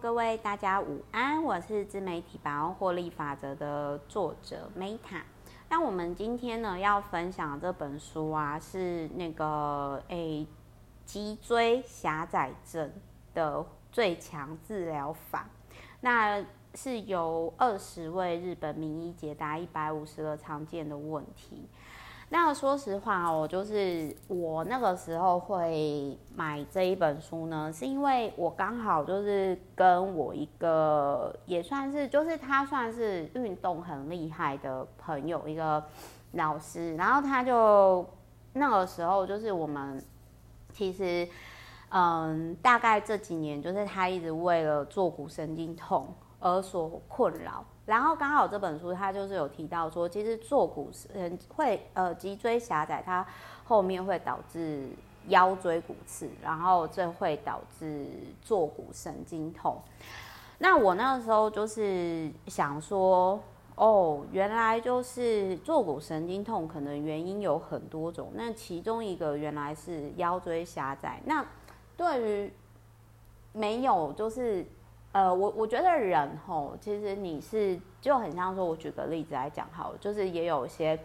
各位大家午安，我是自媒体百万获利法则的作者 Meta。那我们今天呢要分享这本书啊，是那个诶脊椎狭窄症的最强治疗法。那是由二十位日本名医解答一百五十个常见的问题。那说实话哦，就是我那个时候会买这一本书呢，是因为我刚好就是跟我一个也算是，就是他算是运动很厉害的朋友，一个老师，然后他就那个时候就是我们其实嗯，大概这几年就是他一直为了坐骨神经痛而所困扰。然后刚好这本书它就是有提到说，其实坐骨神会呃脊椎狭窄，它后面会导致腰椎骨刺，然后这会导致坐骨神经痛。那我那个时候就是想说，哦，原来就是坐骨神经痛可能原因有很多种，那其中一个原来是腰椎狭窄。那对于没有就是。呃，我我觉得人吼，其实你是就很像说，我举个例子来讲好了，就是也有一些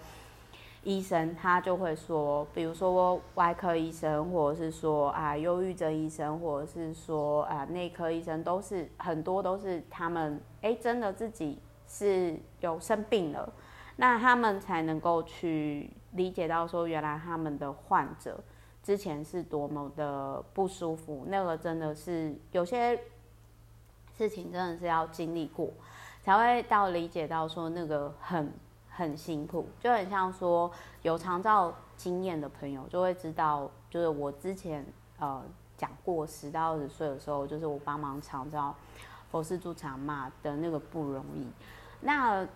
医生他就会说，比如说外科医生，或者是说啊忧郁症医生，或者是说啊内科医生，都是很多都是他们哎真的自己是有生病了，那他们才能够去理解到说，原来他们的患者之前是多么的不舒服，那个真的是有些。事情真的是要经历过，才会到理解到说那个很很辛苦，就很像说有长照经验的朋友就会知道，就是我之前呃讲过十到二十岁的时候，就是我帮忙长照佛氏助产妈的那个不容易。那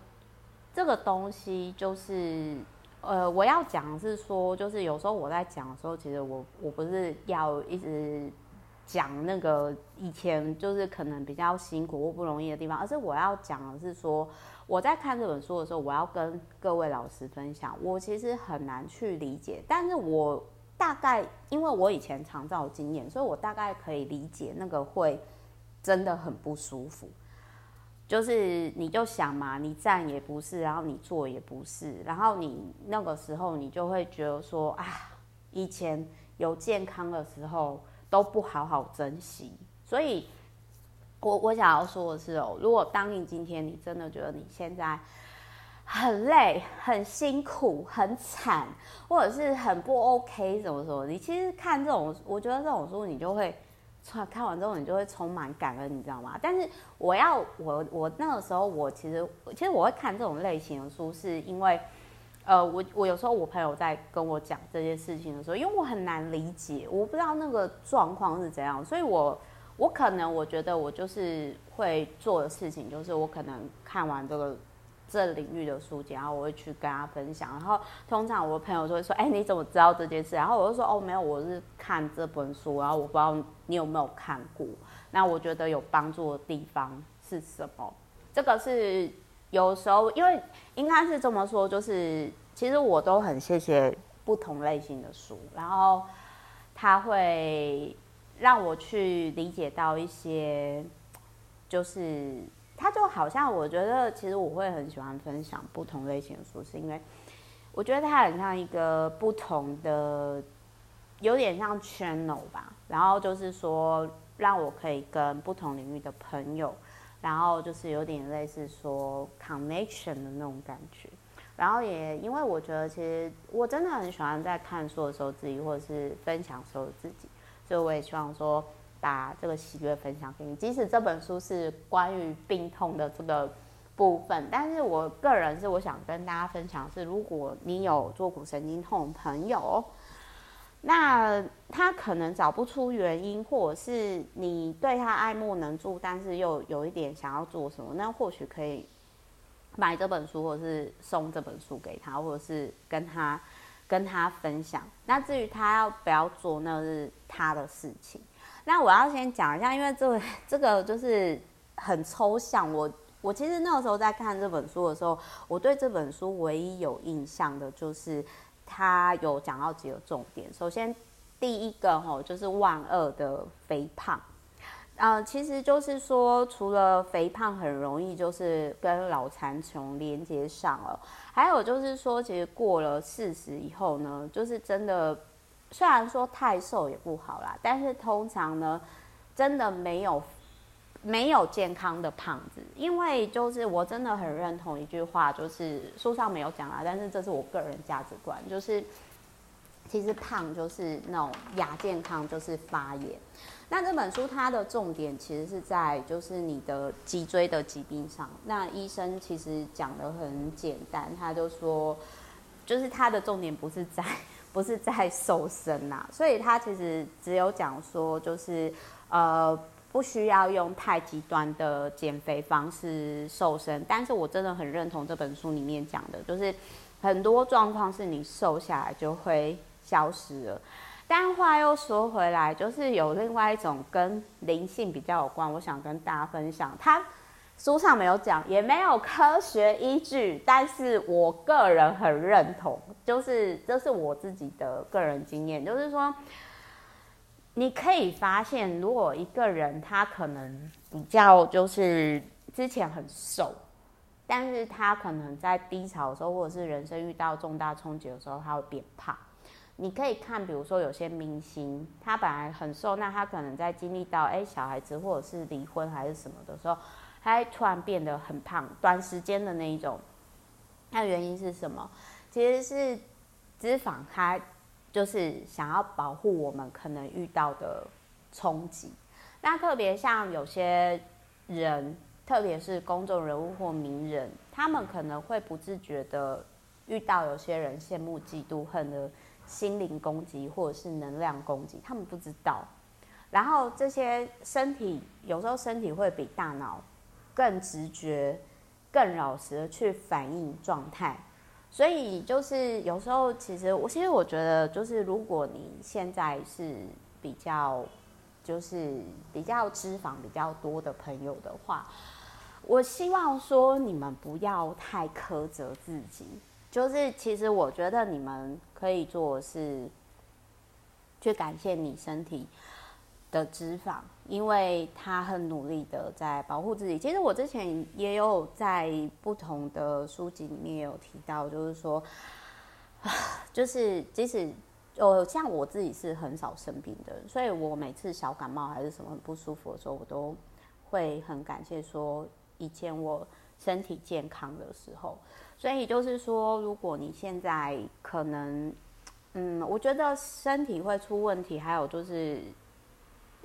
这个东西就是呃我要讲是说，就是有时候我在讲的时候，其实我我不是要一直。讲那个以前就是可能比较辛苦或不容易的地方，而是我要讲的是说，我在看这本书的时候，我要跟各位老师分享，我其实很难去理解，但是我大概因为我以前常照经验，所以我大概可以理解那个会真的很不舒服。就是你就想嘛，你站也不是，然后你坐也不是，然后你那个时候你就会觉得说啊，以前有健康的时候。都不好好珍惜，所以我我想要说的是哦，如果当你今天你真的觉得你现在很累、很辛苦、很惨，或者是很不 OK 什么什么，你其实看这种，我觉得这种书你就会看完之后你就会充满感恩，你知道吗？但是我要我我那个时候我其实其实我会看这种类型的书，是因为。呃，我我有时候我朋友在跟我讲这件事情的时候，因为我很难理解，我不知道那个状况是怎样，所以我我可能我觉得我就是会做的事情，就是我可能看完这个这领域的书籍，然后我会去跟他分享，然后通常我的朋友就会说，哎，你怎么知道这件事？然后我就说，哦，没有，我是看这本书，然后我不知道你有没有看过，那我觉得有帮助的地方是什么？这个是。有时候，因为应该是这么说，就是其实我都很谢谢不同类型的书，然后它会让我去理解到一些，就是它就好像我觉得，其实我会很喜欢分享不同类型的书，是因为我觉得它很像一个不同的，有点像 channel 吧，然后就是说让我可以跟不同领域的朋友。然后就是有点类似说 connection 的那种感觉，然后也因为我觉得其实我真的很喜欢在看书的时候自己，或者是分享的时候自己，所以我也希望说把这个喜悦分享给你。即使这本书是关于病痛的这个部分，但是我个人是我想跟大家分享是，如果你有坐骨神经痛朋友。那他可能找不出原因，或者是你对他爱莫能助，但是又有一点想要做什么，那或许可以买这本书，或者是送这本书给他，或者是跟他跟他分享。那至于他要不要做，那是他的事情。那我要先讲一下，因为这这个就是很抽象。我我其实那个时候在看这本书的时候，我对这本书唯一有印象的就是。他有讲到几个重点，首先第一个吼就是万恶的肥胖，呃，其实就是说，除了肥胖很容易就是跟脑残穷连接上了，还有就是说，其实过了四十以后呢，就是真的，虽然说太瘦也不好啦，但是通常呢，真的没有没有健康的胖子，因为就是我真的很认同一句话，就是书上没有讲啊，但是这是我个人价值观，就是其实胖就是那种亚健康，就是发炎。那这本书它的重点其实是在就是你的脊椎的疾病上。那医生其实讲得很简单，他就说，就是他的重点不是在不是在瘦身呐，所以他其实只有讲说，就是呃不需要用太极端的减肥方式瘦身。但是我真的很认同这本书里面讲的，就是很多状况是你瘦下来就会消失了。但话又说回来，就是有另外一种跟灵性比较有关，我想跟大家分享。他书上没有讲，也没有科学依据，但是我个人很认同，就是这是我自己的个人经验，就是说，你可以发现，如果一个人他可能比较就是之前很瘦，但是他可能在低潮的时候，或者是人生遇到重大冲击的时候，他会变胖。你可以看，比如说有些明星，他本来很瘦，那他可能在经历到哎小孩子或者是离婚还是什么的时候，他突然变得很胖，短时间的那一种。那原因是什么？其实是脂肪，它就是想要保护我们可能遇到的冲击。那特别像有些人，特别是公众人物或名人，他们可能会不自觉的遇到有些人羡慕、嫉妒、恨的。心灵攻击或者是能量攻击，他们不知道。然后这些身体有时候身体会比大脑更直觉、更老实的去反映状态。所以就是有时候，其实我其实我觉得，就是如果你现在是比较就是比较脂肪比较多的朋友的话，我希望说你们不要太苛责自己。就是其实我觉得你们可以做的是去感谢你身体的脂肪，因为他很努力的在保护自己。其实我之前也有在不同的书籍里面也有提到，就是说，就是即使呃像我自己是很少生病的，所以我每次小感冒还是什么很不舒服的时候，我都会很感谢说以前我身体健康的时候。所以就是说，如果你现在可能，嗯，我觉得身体会出问题，还有就是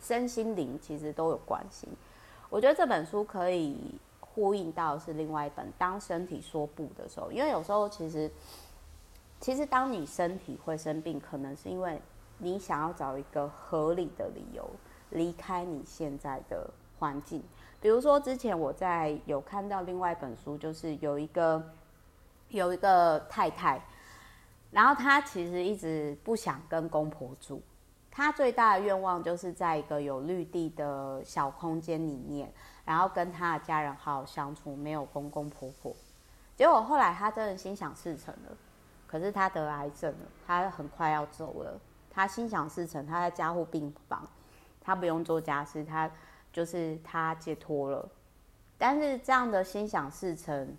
身心灵其实都有关系。我觉得这本书可以呼应到是另外一本《当身体说不的时候》，因为有时候其实，其实当你身体会生病，可能是因为你想要找一个合理的理由离开你现在的环境。比如说之前我在有看到另外一本书，就是有一个。有一个太太，然后她其实一直不想跟公婆住，他最大的愿望就是在一个有绿地的小空间里面，然后跟他的家人好好相处，没有公公婆婆。结果后来他真的心想事成了，可是他得癌症了，他很快要走了。他心想事成，他在加护病房，他不用做家事，他就是他解脱了。但是这样的心想事成。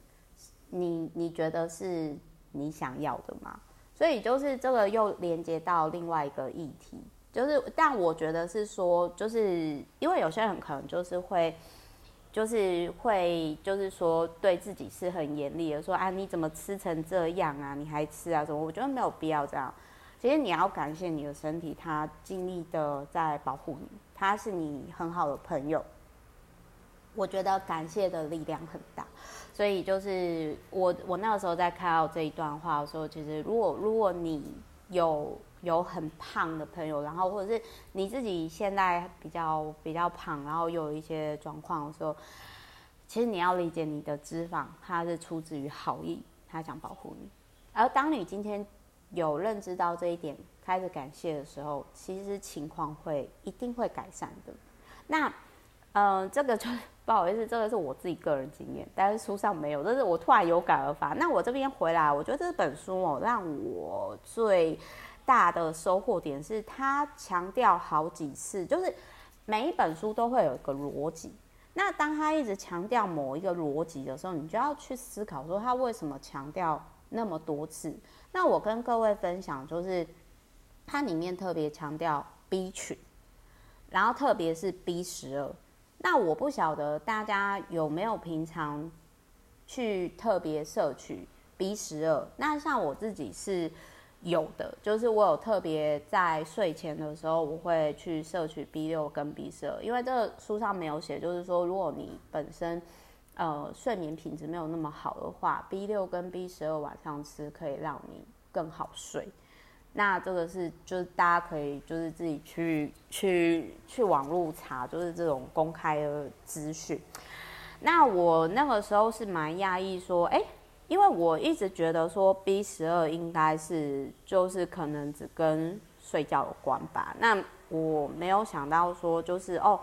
你你觉得是你想要的吗？所以就是这个又连接到另外一个议题，就是但我觉得是说，就是因为有些人可能就是会，就是会就是说对自己是很严厉的，说啊你怎么吃成这样啊？你还吃啊什么？我觉得没有必要这样。其实你要感谢你的身体，它尽力的在保护你，它是你很好的朋友。我觉得感谢的力量很大。所以就是我，我那个时候在看到这一段话的时候，其实如果如果你有有很胖的朋友，然后或者是你自己现在比较比较胖，然后有一些状况的时候，其实你要理解你的脂肪，它是出自于好意，它想保护你。而当你今天有认知到这一点，开始感谢的时候，其实情况会一定会改善的。那，嗯、这个就。不好意思，这个是我自己个人经验，但是书上没有。这是我突然有感而发。那我这边回来，我觉得这本书哦，让我最大的收获点是，他强调好几次，就是每一本书都会有一个逻辑。那当他一直强调某一个逻辑的时候，你就要去思考说他为什么强调那么多次。那我跟各位分享，就是它里面特别强调 B 群，然后特别是 B 十二。那我不晓得大家有没有平常去特别摄取 B 十二。那像我自己是有的，就是我有特别在睡前的时候，我会去摄取 B 六跟 B 十二。因为这书上没有写，就是说如果你本身呃睡眠品质没有那么好的话，B 六跟 B 十二晚上吃可以让你更好睡。那这个是，就是大家可以就是自己去去去网络查，就是这种公开的资讯。那我那个时候是蛮讶异，说，哎，因为我一直觉得说 B 十二应该是就是可能只跟睡觉有关吧。那我没有想到说，就是哦，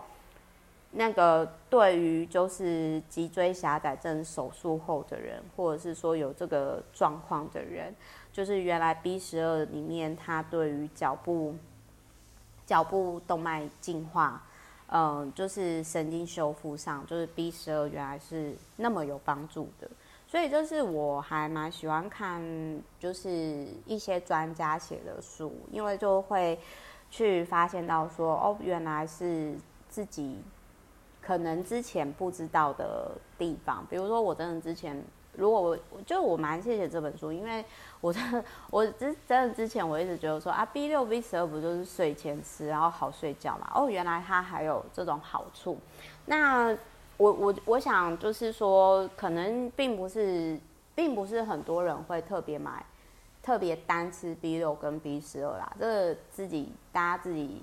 那个对于就是脊椎狭窄症手术后的人，或者是说有这个状况的人。就是原来 B 十二里面，它对于脚部、脚部动脉净化，嗯，就是神经修复上，就是 B 十二原来是那么有帮助的。所以就是我还蛮喜欢看，就是一些专家写的书，因为就会去发现到说，哦，原来是自己可能之前不知道的地方。比如说，我真的之前。如果我就我蛮谢谢这本书，因为我的 我之真的之前我一直觉得说啊 B 六 B 十二不就是睡前吃然后好睡觉嘛？哦，原来它还有这种好处。那我我我想就是说，可能并不是并不是很多人会特别买特别单吃 B 六跟 B 十二啦，这个自己大家自己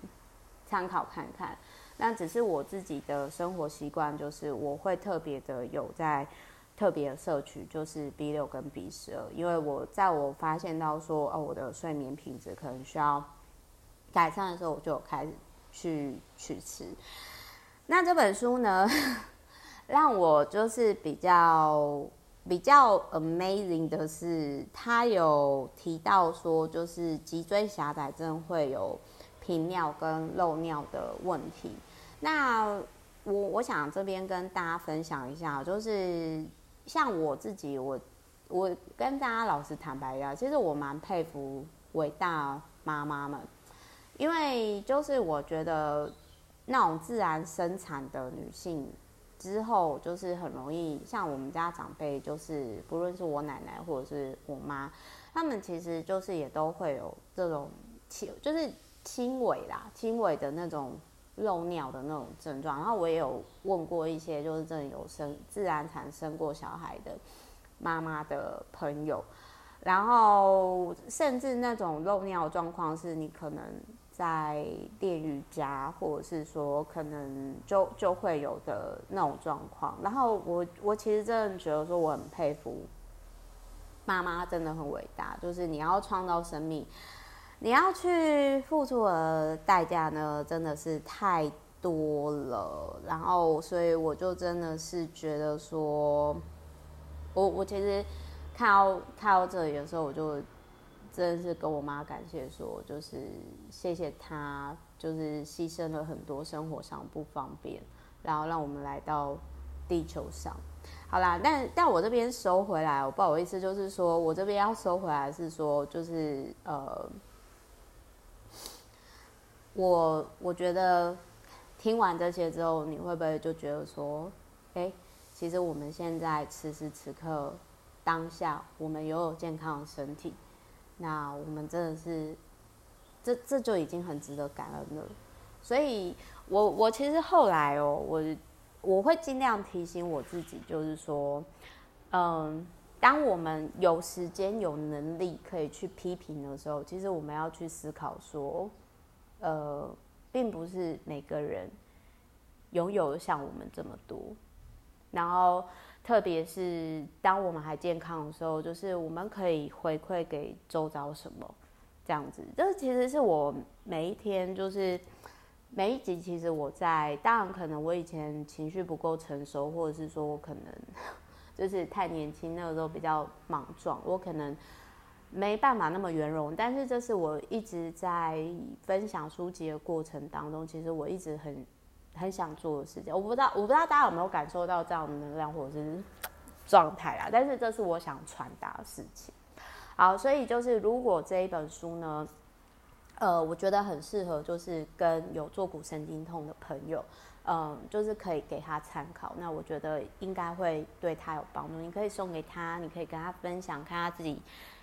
参考看看。那只是我自己的生活习惯，就是我会特别的有在。特别的摄取就是 B 六跟 B 十二，因为我在我发现到说哦，我的睡眠品质可能需要改善的时候，我就有开始去去吃。那这本书呢，让我就是比较比较 amazing 的是，他有提到说，就是脊椎狭窄症会有频尿跟漏尿的问题。那我我想这边跟大家分享一下，就是。像我自己，我我跟大家老实坦白一下，其实我蛮佩服伟大妈妈们，因为就是我觉得那种自然生产的女性之后，就是很容易像我们家长辈，就是不论是我奶奶或者是我妈，他们其实就是也都会有这种轻，就是轻微啦，轻微的那种。漏尿的那种症状，然后我也有问过一些就是真的有生自然产生过小孩的妈妈的朋友，然后甚至那种漏尿状况是你可能在练瑜伽，或者是说可能就就会有的那种状况。然后我我其实真的觉得说我很佩服妈妈，真的很伟大，就是你要创造生命。你要去付出的代价呢，真的是太多了。然后，所以我就真的是觉得说，我我其实看到看到这里的时候，我就真的是跟我妈感谢说，就是谢谢她，就是牺牲了很多生活上不方便，然后让我们来到地球上。好啦，但但我这边收回来，我不好意思，就是说我这边要收回来是说，就是呃。我我觉得听完这些之后，你会不会就觉得说，哎，其实我们现在此时此刻当下，我们拥有健康的身体，那我们真的是，这这就已经很值得感恩了。所以我我其实后来哦，我我会尽量提醒我自己，就是说，嗯，当我们有时间有能力可以去批评的时候，其实我们要去思考说。呃，并不是每个人拥有像我们这么多，然后特别是当我们还健康的时候，就是我们可以回馈给周遭什么，这样子。这其实是我每一天，就是每一集，其实我在，当然可能我以前情绪不够成熟，或者是说我可能 就是太年轻，那个时候比较莽撞，我可能。没办法那么圆融，但是这是我一直在分享书籍的过程当中，其实我一直很很想做的事情。我不知道，我不知道大家有没有感受到这样的能量或者是状态啦。但是这是我想传达的事情。好，所以就是如果这一本书呢，呃，我觉得很适合，就是跟有坐骨神经痛的朋友，嗯，就是可以给他参考。那我觉得应该会对他有帮助。你可以送给他，你可以跟他分享，看他自己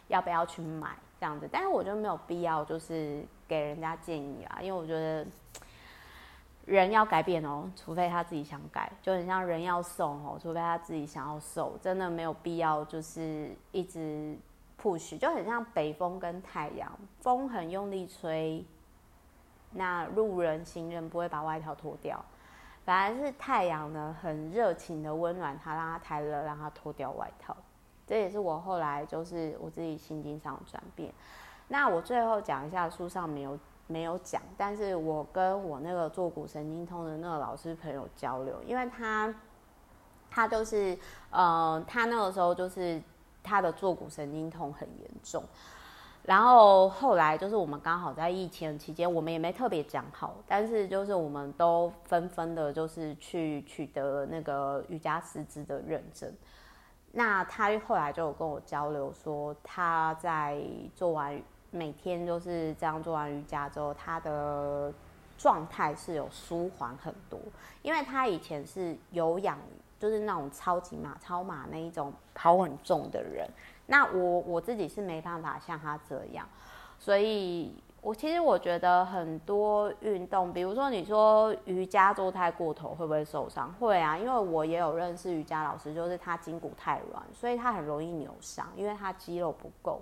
要不要去买这样子。但是我觉得没有必要，就是给人家建议啊，因为我觉得人要改变哦，除非他自己想改，就很像人要瘦哦，除非他自己想要瘦，真的没有必要，就是一直。push 就很像北风跟太阳，风很用力吹，那路人行人不会把外套脱掉，反而是太阳呢很热情的温暖他，让他太热，让他脱掉外套。这也是我后来就是我自己心境上的转变。那我最后讲一下书上没有没有讲，但是我跟我那个坐骨神经痛的那个老师朋友交流，因为他他就是呃他那个时候就是。他的坐骨神经痛很严重，然后后来就是我们刚好在疫情期间，我们也没特别讲好，但是就是我们都纷纷的，就是去取得那个瑜伽师资的认证。那他后来就有跟我交流说，他在做完每天就是这样做完瑜伽之后，他的状态是有舒缓很多，因为他以前是有氧。就是那种超级马、超马那一种跑很重的人，那我我自己是没办法像他这样，所以我其实我觉得很多运动，比如说你说瑜伽做太过头会不会受伤？会啊，因为我也有认识瑜伽老师，就是他筋骨太软，所以他很容易扭伤，因为他肌肉不够。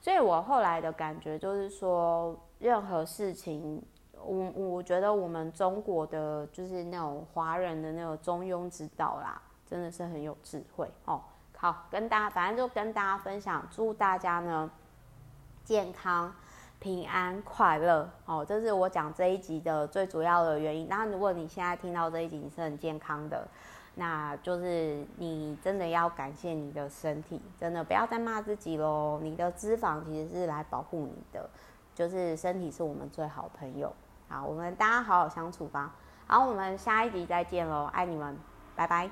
所以我后来的感觉就是说，任何事情。我我觉得我们中国的就是那种华人的那种中庸之道啦，真的是很有智慧哦。好，跟大家反正就跟大家分享，祝大家呢健康、平安、快乐哦。这是我讲这一集的最主要的原因。那如果你现在听到这一集你是很健康的，那就是你真的要感谢你的身体，真的不要再骂自己喽。你的脂肪其实是来保护你的，就是身体是我们最好朋友。好，我们大家好好相处吧。好，我们下一集再见喽，爱你们，拜拜。